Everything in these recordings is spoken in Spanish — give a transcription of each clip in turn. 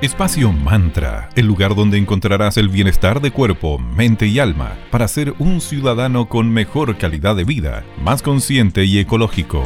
Espacio Mantra, el lugar donde encontrarás el bienestar de cuerpo, mente y alma para ser un ciudadano con mejor calidad de vida, más consciente y ecológico.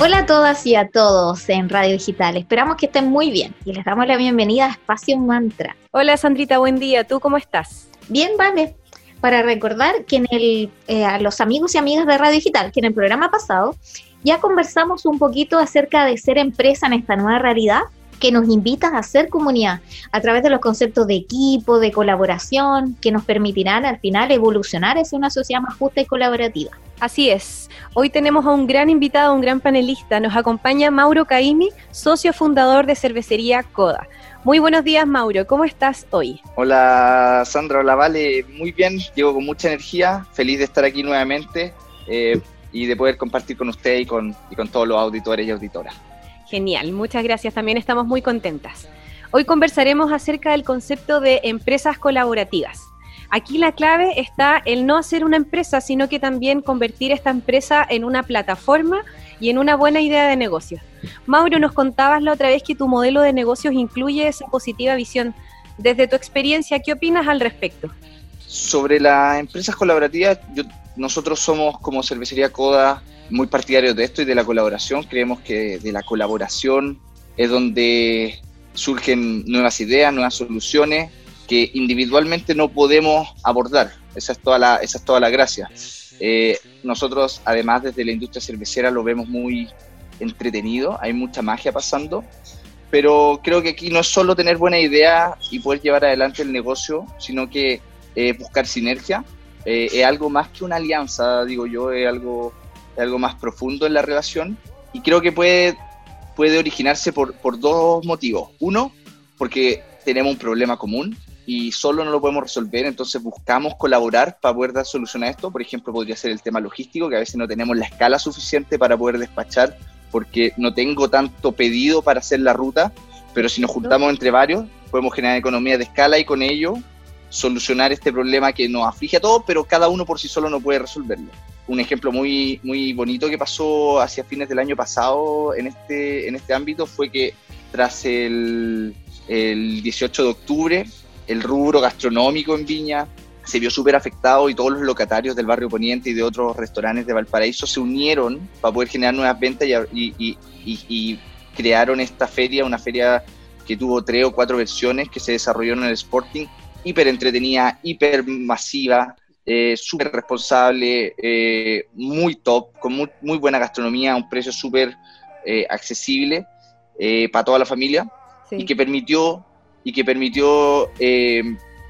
Hola a todas y a todos en Radio Digital. Esperamos que estén muy bien y les damos la bienvenida a Espacio Mantra. Hola Sandrita, buen día. ¿Tú cómo estás? Bien, vale. Para recordar que en el, eh, a los amigos y amigas de Radio Digital, que en el programa pasado ya conversamos un poquito acerca de ser empresa en esta nueva realidad que nos invitan a hacer comunidad a través de los conceptos de equipo, de colaboración, que nos permitirán al final evolucionar hacia una sociedad más justa y colaborativa. Así es. Hoy tenemos a un gran invitado, un gran panelista. Nos acompaña Mauro Caimi, socio fundador de cervecería Coda. Muy buenos días, Mauro. ¿Cómo estás hoy? Hola, Sandra. Hola, Vale. Muy bien. Llego con mucha energía. Feliz de estar aquí nuevamente eh, y de poder compartir con usted y con, y con todos los auditores y auditoras. Genial, muchas gracias. También estamos muy contentas. Hoy conversaremos acerca del concepto de empresas colaborativas. Aquí la clave está el no hacer una empresa, sino que también convertir esta empresa en una plataforma y en una buena idea de negocio. Mauro, nos contabas la otra vez que tu modelo de negocios incluye esa positiva visión. Desde tu experiencia, ¿qué opinas al respecto? Sobre las empresas colaborativas, nosotros somos como Cervecería Coda muy partidarios de esto y de la colaboración. Creemos que de la colaboración es donde surgen nuevas ideas, nuevas soluciones que individualmente no podemos abordar. Esa es toda la, esa es toda la gracia. Eh, nosotros, además, desde la industria cervecera lo vemos muy entretenido, hay mucha magia pasando, pero creo que aquí no es solo tener buena idea y poder llevar adelante el negocio, sino que eh, buscar sinergia. Eh, es algo más que una alianza, digo yo, es algo algo más profundo en la relación y creo que puede, puede originarse por, por dos motivos. Uno, porque tenemos un problema común y solo no lo podemos resolver, entonces buscamos colaborar para poder dar solución a esto. Por ejemplo, podría ser el tema logístico, que a veces no tenemos la escala suficiente para poder despachar porque no tengo tanto pedido para hacer la ruta, pero si nos juntamos entre varios, podemos generar economía de escala y con ello solucionar este problema que nos aflige a todos, pero cada uno por sí solo no puede resolverlo un ejemplo muy, muy bonito que pasó hacia fines del año pasado en este, en este ámbito fue que tras el, el 18 de octubre, el rubro gastronómico en Viña se vio súper afectado y todos los locatarios del barrio Poniente y de otros restaurantes de Valparaíso se unieron para poder generar nuevas ventas y, y, crearon esta feria, una feria que tuvo tres o cuatro versiones que se desarrolló en el Sporting, hiper entretenida, hiper masiva, eh, súper responsable, eh, muy top, con muy, buena gastronomía, a un precio súper eh, accesible eh, para toda la familia y que permitió, y que permitió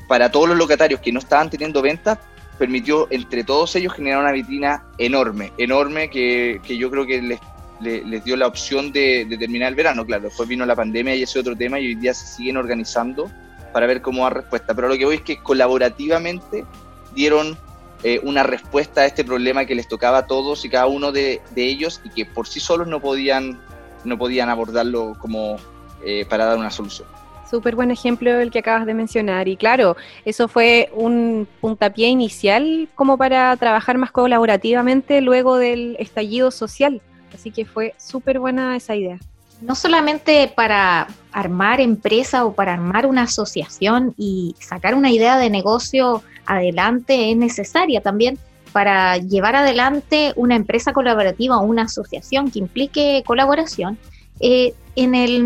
para todos los locatarios que no estaban teniendo ventas, permitió entre todos ellos generar una vitrina enorme, enorme que, que yo creo que les, les, dio la opción de, de, terminar el verano. Claro, después vino la pandemia y ese otro tema y hoy día se siguen organizando para ver cómo da respuesta. Pero lo que voy es que colaborativamente dieron eh, una respuesta a este problema que les tocaba a todos y cada uno de, ellos y que por sí solos no podían, no podían abordarlo como eh, para dar una solución. Súper buen ejemplo el que acabas de mencionar. Y claro, eso fue un puntapié inicial como para trabajar más colaborativamente luego del estallido social. Así que fue súper buena esa idea. No solamente para armar empresa o para armar una asociación y sacar una idea de negocio adelante es necesaria también para llevar adelante una empresa colaborativa o una asociación que implique colaboración. Eh, en, el,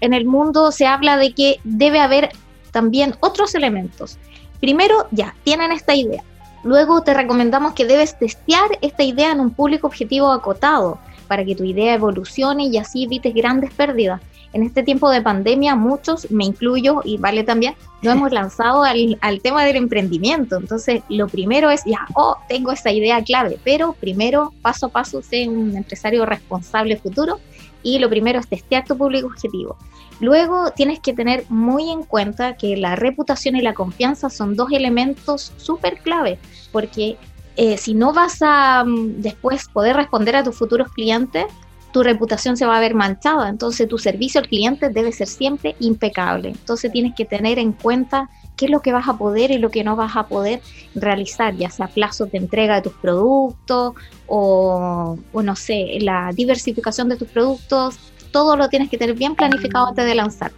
en el mundo se habla de que debe haber también otros elementos. Primero, ya, tienen esta idea. Luego te recomendamos que debes testear esta idea en un público objetivo acotado para que tu idea evolucione y así evites grandes pérdidas en este tiempo de pandemia muchos, me incluyo y vale también, nos hemos lanzado al, tema del emprendimiento. Entonces, lo primero es, ya, oh, tengo esa idea clave, pero primero, paso a paso, sé un empresario responsable futuro y lo primero es testear tu público objetivo. Luego tienes que tener muy en cuenta que la reputación y la confianza son dos elementos súper clave, porque eh, si no vas a mm, después poder responder a tus futuros clientes, tu reputación se va a ver manchada. Entonces tu servicio al cliente debe ser siempre impecable. Entonces tienes que tener en cuenta qué es lo que vas a poder y lo que no vas a poder realizar, ya sea plazos de entrega de tus productos o, no sé, la diversificación de tus productos, todo lo tienes que tener bien planificado antes de lanzar.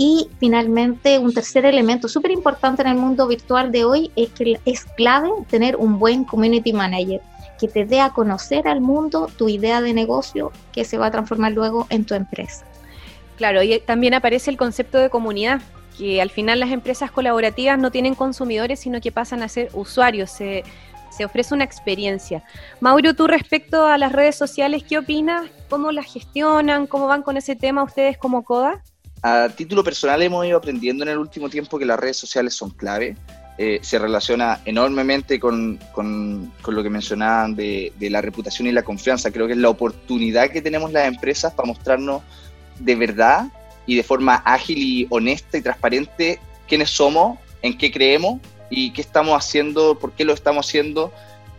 Y finalmente, un tercer elemento súper importante en el mundo virtual de hoy es que es clave tener un buen community manager que te dé a conocer al mundo tu idea de negocio que se va a transformar luego en tu empresa. Claro, y también aparece el concepto de comunidad, que al final las empresas colaborativas no tienen consumidores, sino que pasan a ser usuarios, se, se ofrece una experiencia. Mauro, tú respecto a las redes sociales, ¿qué opinas? ¿Cómo las gestionan? ¿Cómo van con ese tema ustedes como CODA? A título personal hemos ido aprendiendo en el último tiempo que las redes sociales son clave. Eh, se relaciona enormemente con, con, con lo que mencionaban de, de, la reputación y la confianza. Creo que es la oportunidad que tenemos las empresas para mostrarnos de verdad y de forma ágil y honesta y transparente quiénes somos, en qué creemos y qué estamos haciendo, por qué lo estamos haciendo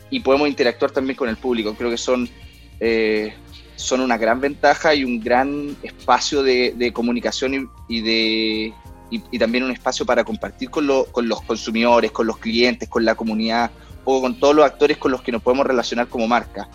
y podemos interactuar también con el público. Creo que son eh, son una gran ventaja y un gran espacio de, comunicación y, de, y, también un espacio para compartir con, con, los consumidores, con los clientes, con la comunidad, o con todos los actores con los que nos podemos relacionar como marca.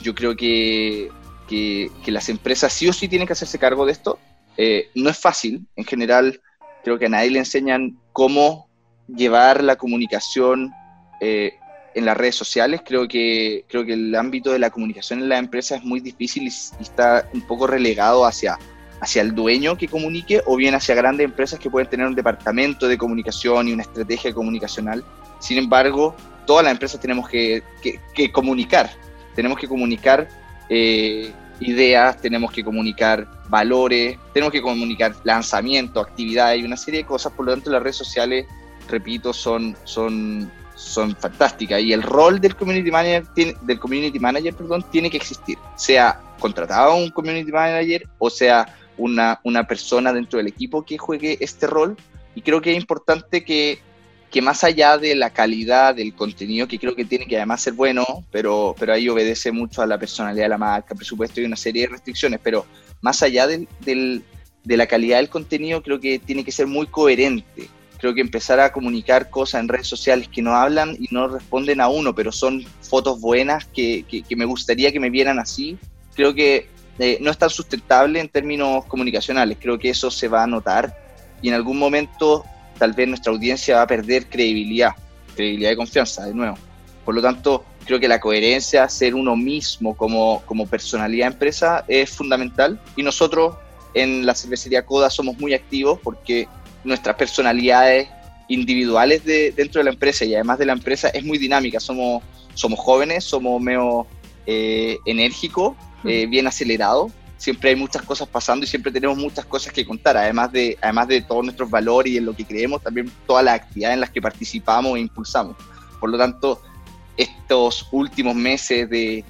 Yo creo que, que, las empresas sí o sí tienen que hacerse cargo de esto. Eh, no es fácil, en general creo que a nadie le enseñan cómo llevar la comunicación eh, en las redes sociales. Creo que, creo que el ámbito de la comunicación en la empresa es muy difícil y, está un poco relegado hacia, hacia el dueño que comunique o bien hacia grandes empresas que pueden tener un departamento de comunicación y una estrategia comunicacional. Sin embargo, todas las empresas tenemos que, que, comunicar, tenemos que comunicar eh, ideas, tenemos que comunicar valores, tenemos que comunicar lanzamiento, actividades y una serie de cosas. Por lo tanto, las redes sociales, repito, son, son son fantásticas. Y el rol del community manager tiene, del community manager perdón tiene que existir. Sea contratado un community manager o sea una, una persona dentro del equipo que juegue este rol. Y creo que es importante que, que más allá de la calidad del contenido que creo que tiene que además ser bueno pero pero ahí obedece mucho a la personalidad de la marca presupuesto y una serie de restricciones pero más allá del, del, de la calidad del contenido creo que tiene que ser muy coherente creo que empezar a comunicar cosas en redes sociales que no hablan y no responden a uno, pero son fotos buenas que, que, me gustaría que me vieran así, creo que eh, no es tan sustentable en términos comunicacionales. Creo que eso se va a notar y en algún momento tal vez nuestra audiencia va a perder credibilidad, credibilidad y confianza de nuevo. Por lo tanto, creo que la coherencia, ser uno mismo como, como personalidad empresa es fundamental y nosotros en la cervecería Coda somos muy activos porque nuestras personalidades individuales de, dentro de la empresa y además de la empresa es muy dinámica. Somos, somos jóvenes, somos medio eh, enérgicos, eh, bien acelerados. Siempre hay muchas cosas pasando y siempre tenemos muchas cosas que contar, además de, además de todos nuestros valores y en lo que creemos, también todas las actividades en las que participamos e impulsamos. Por lo tanto, estos últimos meses de,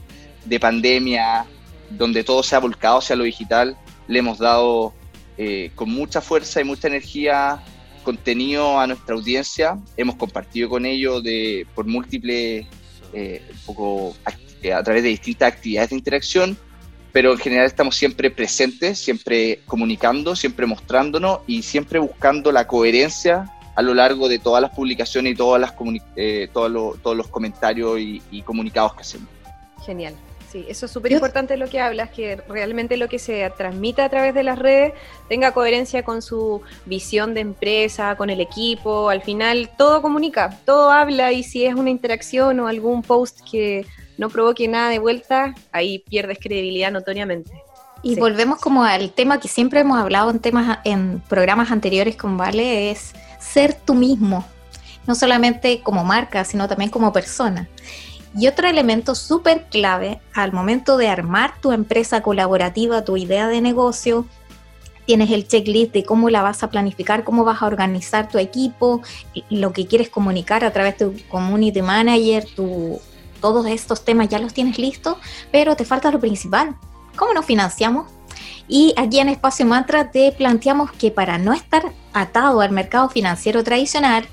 de pandemia, donde todo se ha volcado hacia lo digital, le hemos dado eh, con mucha fuerza y mucha energía contenido a nuestra audiencia. Hemos compartido con ellos de, por múltiples, eh, poco eh, a través de distintas actividades de interacción, pero en general estamos siempre presentes, siempre comunicando, siempre mostrándonos y siempre buscando la coherencia a lo largo de todas las publicaciones y todos, todos los comentarios y, y comunicados que hacemos. Genial. Sí, eso es súper importante lo que hablas, que realmente lo que se transmite a través de las redes tenga coherencia con su visión de empresa, con el equipo. Al final todo comunica, todo habla y si es una interacción o algún post que no provoque nada de vuelta, ahí pierdes credibilidad notoriamente. Y volvemos como al tema que siempre hemos hablado en temas en programas anteriores con Vale, es ser tú mismo, no solamente como marca, sino también como persona. Y otro elemento súper clave al momento de armar tu empresa colaborativa, tu idea de negocio, tienes el checklist de cómo la vas a planificar, cómo vas a organizar tu equipo, lo que quieres comunicar a través de tu community manager, tu, todos estos temas ya los tienes listos, pero te falta lo principal. ¿Cómo nos financiamos? Y aquí en Espacio Mantra te planteamos que para no estar atado al mercado financiero tradicional,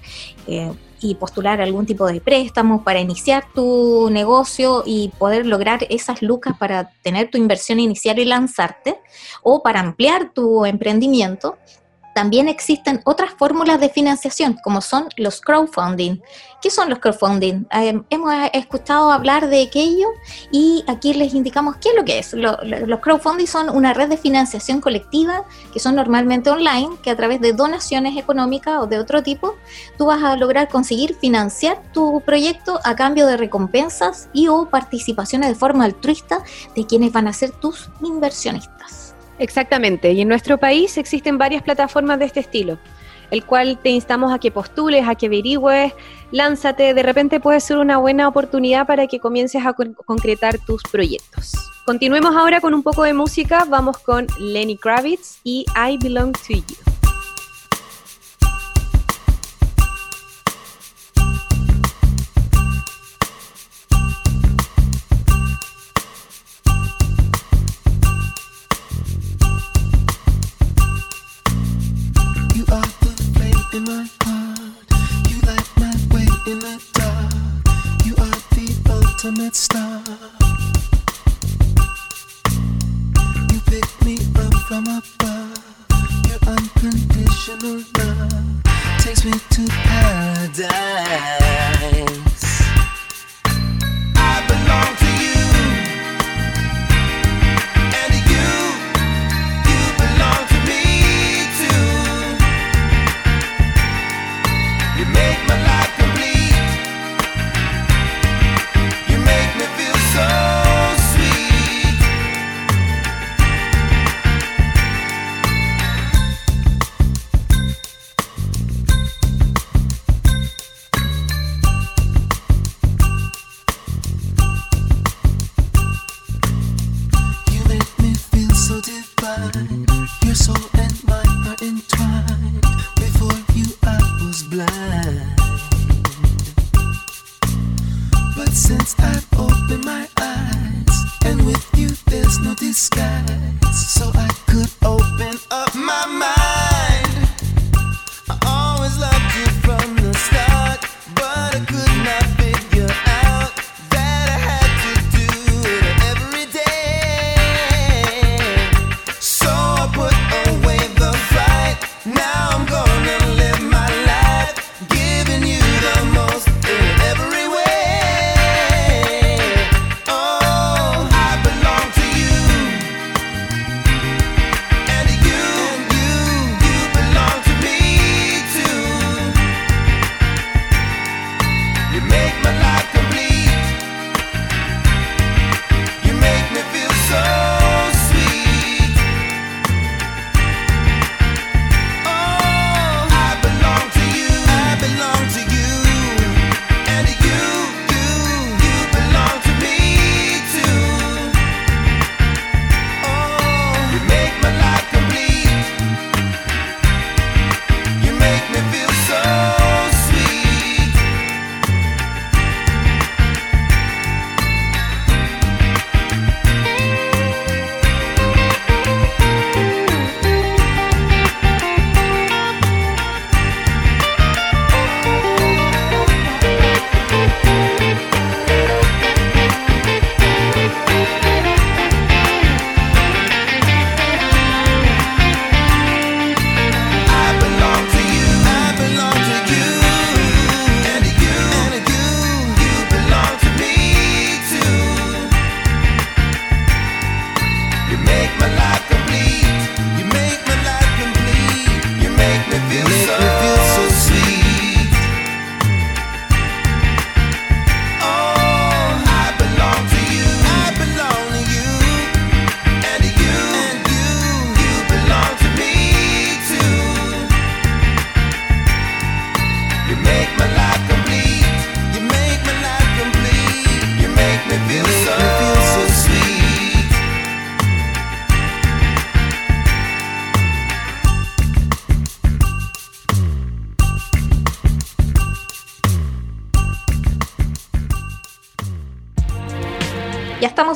eh, y postular algún tipo de préstamo para iniciar tu negocio y poder lograr esas lucas para tener tu inversión inicial y lanzarte o para ampliar tu emprendimiento, también existen otras fórmulas de financiación, como son los crowdfunding. ¿Qué son los crowdfunding? Eh, hemos escuchado hablar de aquello y aquí les indicamos qué es lo que es. los crowdfunding son una red de financiación colectiva que son normalmente online, que a través de donaciones económicas o de otro tipo, tú vas a lograr conseguir financiar tu proyecto a cambio de recompensas y o participaciones de forma altruista de quienes van a ser tus inversionistas. Exactamente, y en nuestro país existen varias plataformas de este estilo, el cual te instamos a que postules, a que averigües, lánzate, de repente puede ser una buena oportunidad para que comiences a concretar tus proyectos. Continuemos ahora con un poco de música, vamos con Lenny Kravitz y I Belong to You. Unconditional love takes me to paradise.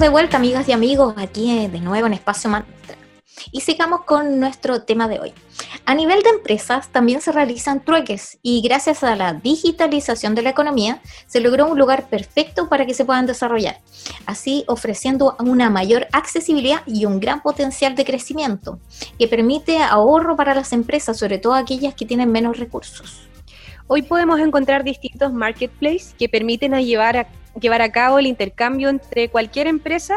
De vuelta, amigas y amigos, aquí eh, de nuevo en Espacio Mantra. Y sigamos con nuestro tema de hoy. A nivel de empresas también se realizan trueques y gracias a la digitalización de la economía se logró un lugar perfecto para que se puedan desarrollar, así ofreciendo una mayor accesibilidad y un gran potencial de crecimiento que permite ahorro para las empresas, sobre todo aquellas que tienen menos recursos. Hoy podemos encontrar distintos marketplaces que permiten llevar a llevar a cabo el intercambio entre cualquier empresa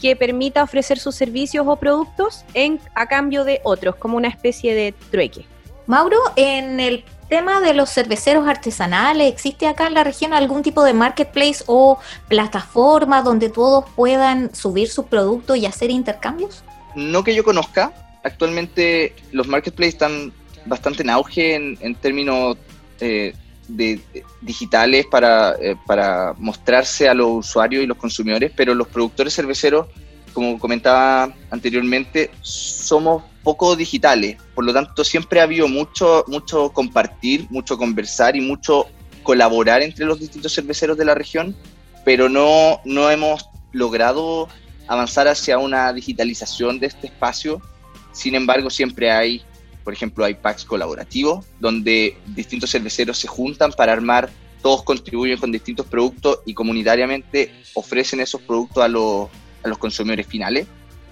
que permita ofrecer sus servicios o productos en, a cambio de otros, como una especie de trueque. Mauro, en el tema de los cerveceros artesanales, ¿existe acá en la región algún tipo de marketplace o plataforma donde todos puedan subir sus productos y hacer intercambios? No que yo conozca. Actualmente los marketplaces están bastante en auge en, términos eh, de, digitales para, eh, para mostrarse a los usuarios y los consumidores, pero los productores cerveceros, como comentaba anteriormente, somos poco digitales, por lo tanto siempre ha habido mucho, mucho compartir, mucho conversar y mucho colaborar entre los distintos cerveceros de la región, pero no, no hemos logrado avanzar hacia una digitalización de este espacio. Sin embargo, siempre hay por ejemplo, hay packs colaborativos donde distintos cerveceros se juntan para armar, todos contribuyen con distintos productos y comunitariamente ofrecen esos productos a los, a los consumidores finales.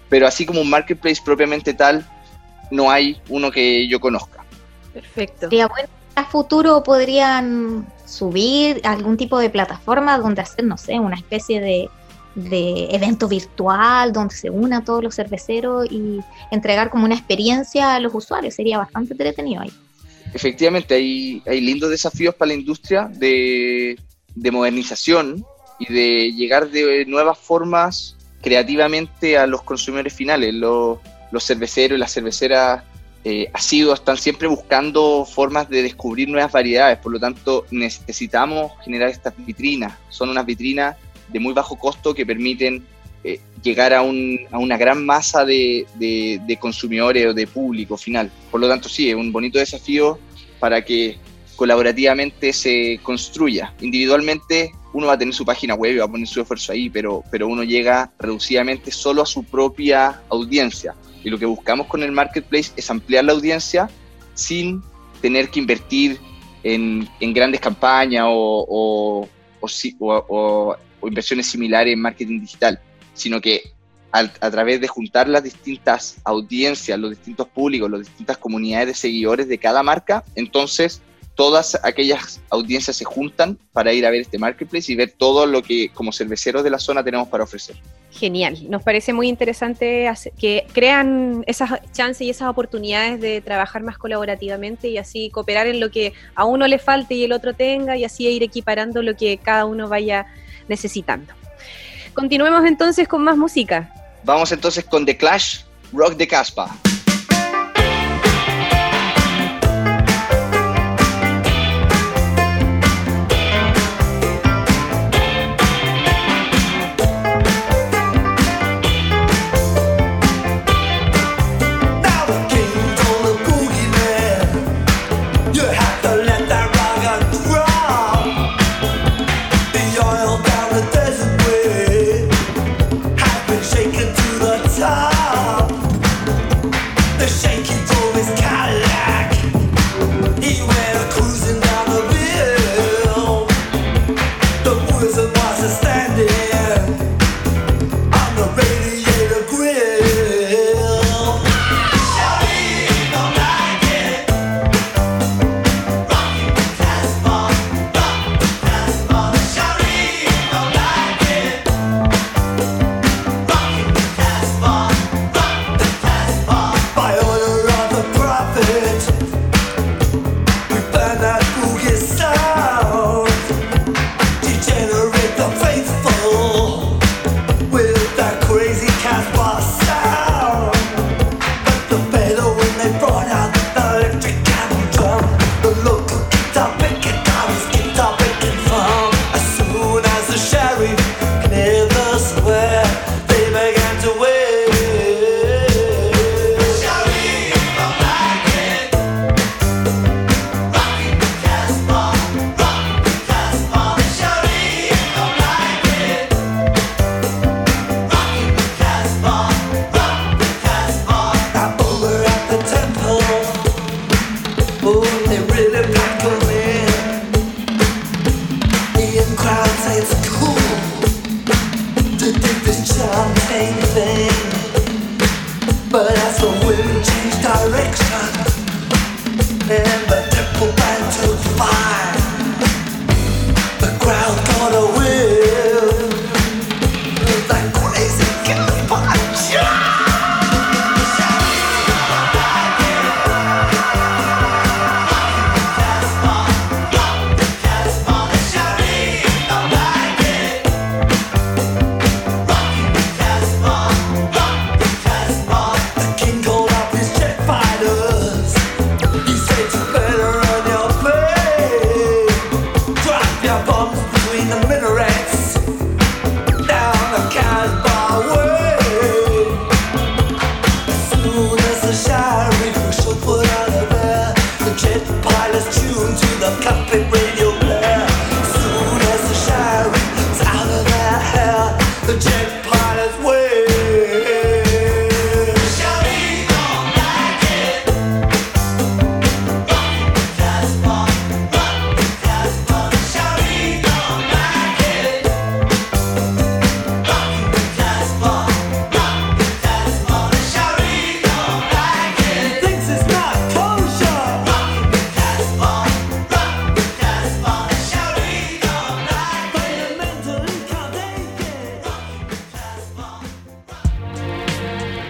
Pero así como un marketplace propiamente tal, no hay uno que yo conozca. Perfecto. Y a futuro podrían subir algún tipo de plataforma donde hacer, no sé, una especie de de evento virtual donde se una todos los cerveceros y entregar como una experiencia a los usuarios. Sería bastante entretenido ahí. Efectivamente, hay, hay lindos desafíos para la industria de, de modernización y de llegar de nuevas formas creativamente a los consumidores finales. Los, los cerveceros y las cerveceras eh, asiduos están siempre buscando formas de descubrir nuevas variedades, por lo tanto necesitamos generar estas vitrinas. Son unas vitrinas de muy bajo costo que permiten eh, llegar a, un, a, una gran masa de, de, consumidores o de público final. Por lo tanto, sí, es un bonito desafío para que colaborativamente se construya. Individualmente uno va a tener su página web y va a poner su esfuerzo ahí, pero, pero uno llega reducidamente solo a su propia audiencia. Y lo que buscamos con el marketplace es ampliar la audiencia sin tener que invertir en, en grandes campañas o, o, inversiones similares en marketing digital, sino que a, través de juntar las distintas audiencias, los distintos públicos, las distintas comunidades de seguidores de cada marca, entonces todas aquellas audiencias se juntan para ir a ver este marketplace y ver todo lo que como cerveceros de la zona tenemos para ofrecer. Genial, nos parece muy interesante que crean esas chances y esas oportunidades de trabajar más colaborativamente y así cooperar en lo que a uno le falte y el otro tenga y así ir equiparando lo que cada uno vaya necesitando. Continuemos entonces con más música. Vamos entonces con The Clash, Rock de Caspa.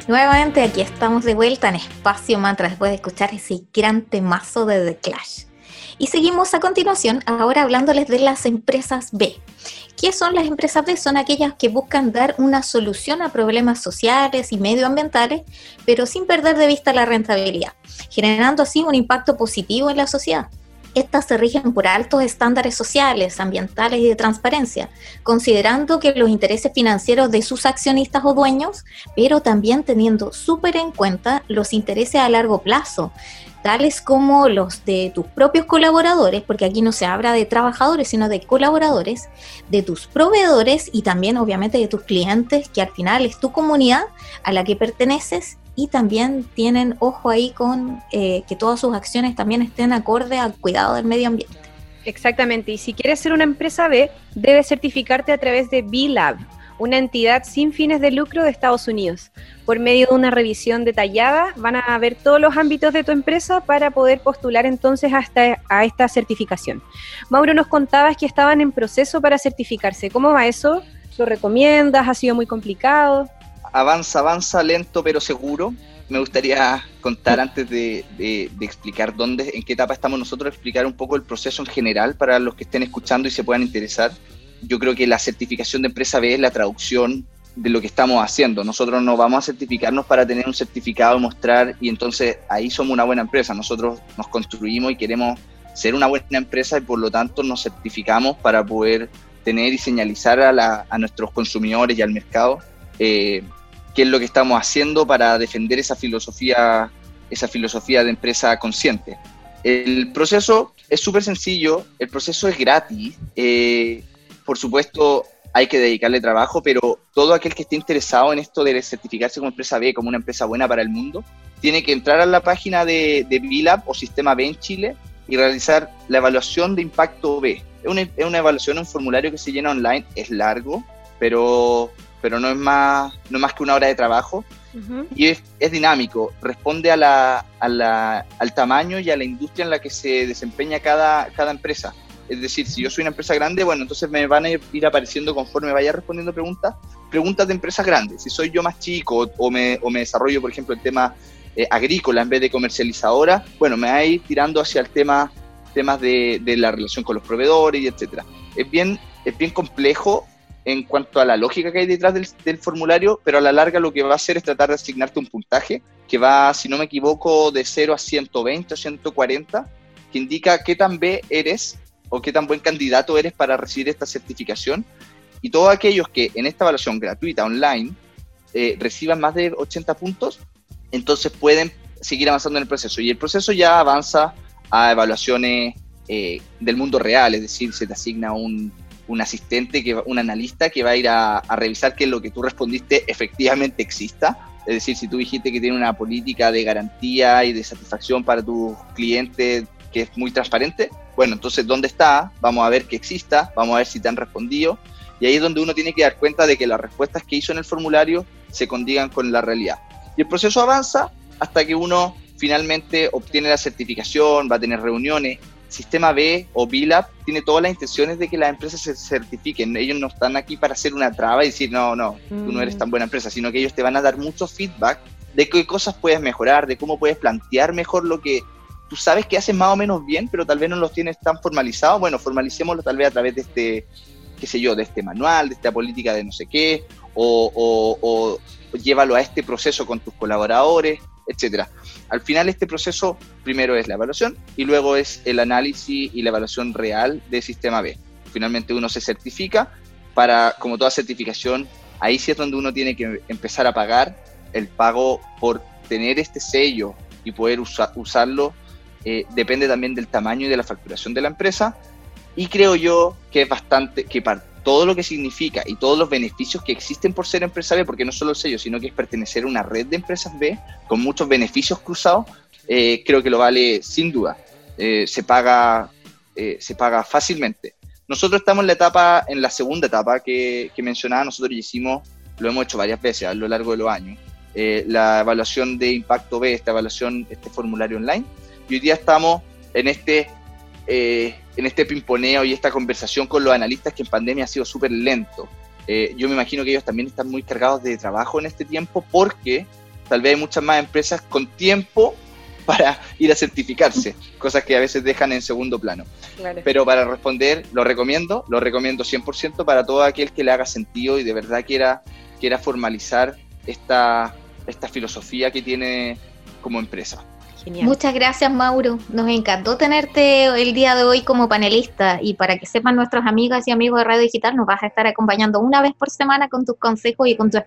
Nuevamente aquí estamos de vuelta en Espacio Mantra después de escuchar ese gran temazo de The Clash. Y seguimos a continuación ahora hablándoles de las empresas B. ¿Qué son las empresas B? Son aquellas que buscan dar una solución a problemas sociales y medioambientales, pero sin perder de vista la rentabilidad, generando así un impacto positivo en la sociedad. Estas se rigen por altos estándares sociales, ambientales y de transparencia, considerando que los intereses financieros de sus accionistas o dueños, pero también teniendo súper en cuenta los intereses a largo plazo, tales como los de tus propios colaboradores, porque aquí no se habla de trabajadores, sino de colaboradores, de tus proveedores y también obviamente de tus clientes, que al final es tu comunidad a la que perteneces y también tienen ojo ahí con eh, que todas sus acciones también estén acorde al cuidado del medio ambiente. Exactamente, y si quieres ser una empresa B, debes certificarte a través de B-Lab, una entidad sin fines de lucro de Estados Unidos. Por medio de una revisión detallada van a ver todos los ámbitos de tu empresa para poder postular entonces hasta a esta certificación. Mauro nos contabas que estaban en proceso para certificarse. ¿Cómo va eso? ¿Lo recomiendas? ¿Ha sido muy complicado? Avanza, avanza, lento pero seguro. Me gustaría contar antes de, explicar dónde, en qué etapa estamos nosotros, explicar un poco el proceso en general para los que estén escuchando y se puedan interesar. Yo creo que la certificación de empresa B es la traducción de lo que estamos haciendo. Nosotros no vamos a certificarnos para tener un certificado, mostrar y entonces ahí somos una buena empresa. Nosotros nos construimos y queremos ser una buena empresa y por lo tanto nos certificamos para poder tener y señalizar a, nuestros consumidores y al mercado eh, qué es lo que estamos haciendo para defender esa filosofía, esa filosofía de empresa consciente. El proceso es súper sencillo, el proceso es gratis, eh, por supuesto hay que dedicarle trabajo, pero todo aquel que esté interesado en esto de certificarse como empresa B, como una empresa buena para el mundo, tiene que entrar a la página de, de BILAB o Sistema B en Chile y realizar la evaluación de impacto B. Es una, es una evaluación, un formulario que se llena online, es largo, pero pero no es más, no más que una hora de trabajo. Y es, es, dinámico, responde a la, a la, al tamaño y a la industria en la que se desempeña cada, cada empresa. Es decir, si yo soy una empresa grande, bueno, entonces me van a ir apareciendo conforme vaya respondiendo preguntas, preguntas de empresas grandes. Si soy yo más chico o me, o me desarrollo, por ejemplo, el tema eh, agrícola en vez de comercializadora, bueno, me va a ir tirando hacia el tema temas de, de la relación con los proveedores y etcétera. Es bien, es bien complejo en cuanto a la lógica que hay detrás del, formulario, pero a la larga lo que va a hacer es tratar de asignarte un puntaje que va, si no me equivoco, de 0 a 120 o 140, que indica qué tan B eres o qué tan buen candidato eres para recibir esta certificación. Y todos aquellos que en esta evaluación gratuita online eh, reciban más de 80 puntos, entonces pueden seguir avanzando en el proceso. Y el proceso ya avanza a evaluaciones eh, del mundo real, es decir, se te asigna un, un asistente, que, un analista que va a ir a, revisar que lo que tú respondiste efectivamente exista. Es decir, si tú dijiste que tiene una política de garantía y de satisfacción para tus clientes que es muy transparente, bueno, entonces, ¿dónde está? Vamos a ver que exista, vamos a ver si te han respondido. Y ahí es donde uno tiene que dar cuenta de que las respuestas que hizo en el formulario se condigan con la realidad. Y el proceso avanza hasta que uno finalmente obtiene la certificación, va a tener reuniones. Sistema B o BILAB tiene todas las intenciones de que las empresas se certifiquen. Ellos no están aquí para hacer una traba y decir, no, no, tú no eres tan buena empresa, sino que ellos te van a dar mucho feedback de qué cosas puedes mejorar, de cómo puedes plantear mejor lo que tú sabes que haces más o menos bien, pero tal vez no los tienes tan formalizados. Bueno, formalicémoslo tal vez a través de este, qué sé yo, de este manual, de esta política de no sé qué, o, o, llévalo a este proceso con tus colaboradores, etcétera. Al final este proceso primero es la evaluación y luego es el análisis y la evaluación real del sistema B. Finalmente uno se certifica para, como toda certificación, ahí sí es donde uno tiene que empezar a pagar el pago por tener este sello y poder usarlo eh, depende también del tamaño y de la facturación de la empresa. Y creo yo que es bastante, que para todo lo que significa y todos los beneficios que existen por ser empresario, porque no solo el sello, sino que es pertenecer a una red de empresas B con muchos beneficios cruzados, eh, creo que lo vale sin duda. Eh, se, paga, se paga fácilmente. Nosotros estamos en la etapa, en la segunda etapa que, que mencionaba, nosotros hicimos, lo hemos hecho varias veces a lo largo de los años, la evaluación de impacto B, esta evaluación, este formulario online, y hoy día estamos en este, eh, en este pimponeo y esta conversación con los analistas que en pandemia ha sido súper lento. Eh, yo me imagino que ellos también están muy cargados de trabajo en este tiempo porque tal vez hay muchas más empresas con tiempo para ir a certificarse, cosas que a veces dejan en segundo plano. Pero para responder, lo recomiendo, lo recomiendo 100% para todo aquel que le haga sentido y de verdad quiera, quiera formalizar esta, esta filosofía que tiene como empresa. Muchas gracias, Mauro. Nos encantó tenerte el día de hoy como panelista y para que sepan nuestros amigas y amigos de Radio Digital, nos vas a estar acompañando una vez por semana con tus consejos y con tu,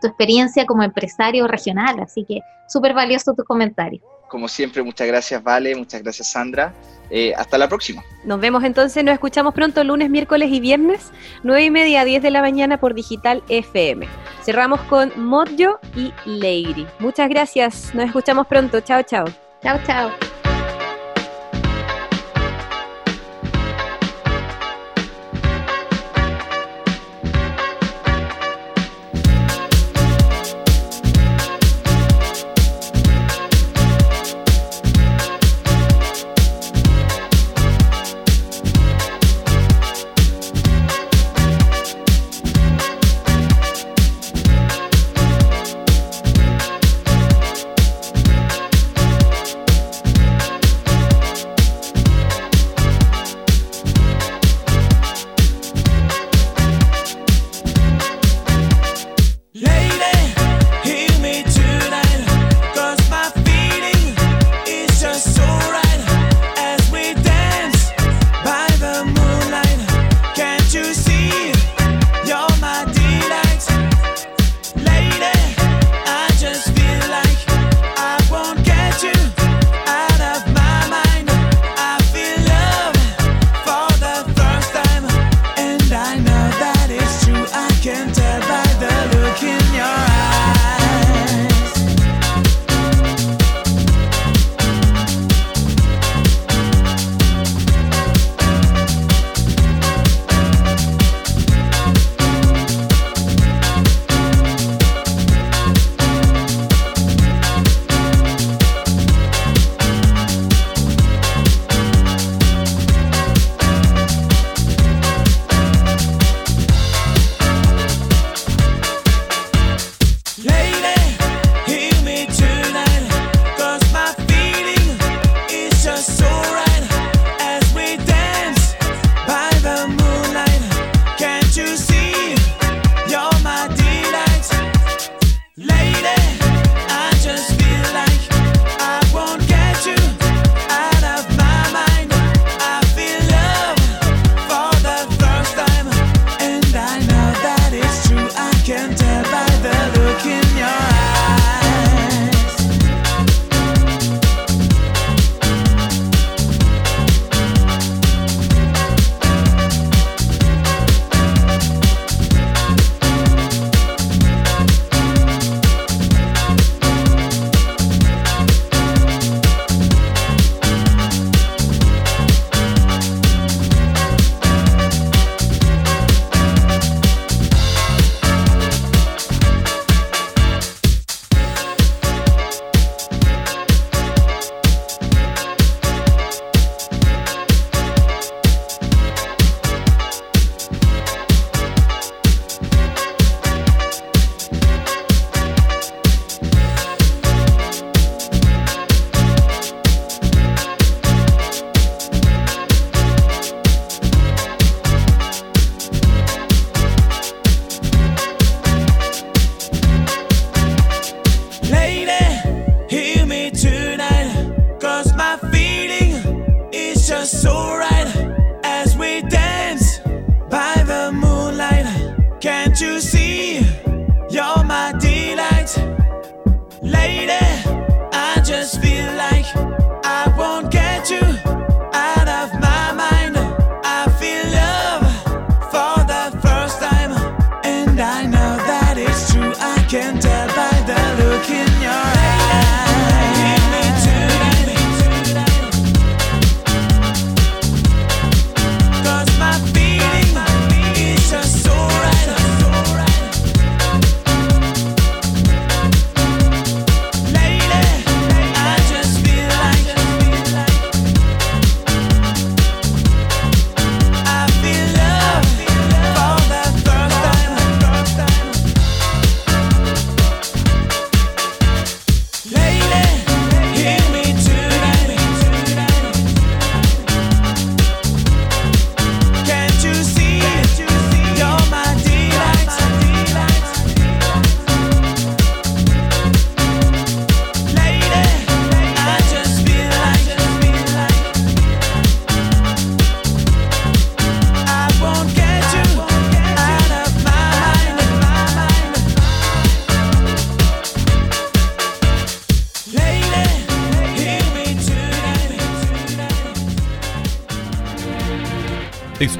tu experiencia como empresario regional. Así que súper valioso tu comentario. Como siempre, muchas gracias, Vale. Muchas gracias, Sandra. Eh, hasta la próxima. Nos vemos entonces, nos escuchamos pronto lunes, miércoles y viernes, 9 y media a 10 de la mañana por Digital FM. Cerramos con Modjo y Leiri. Muchas gracias, nos escuchamos pronto. Chao, chao. Chao, chao.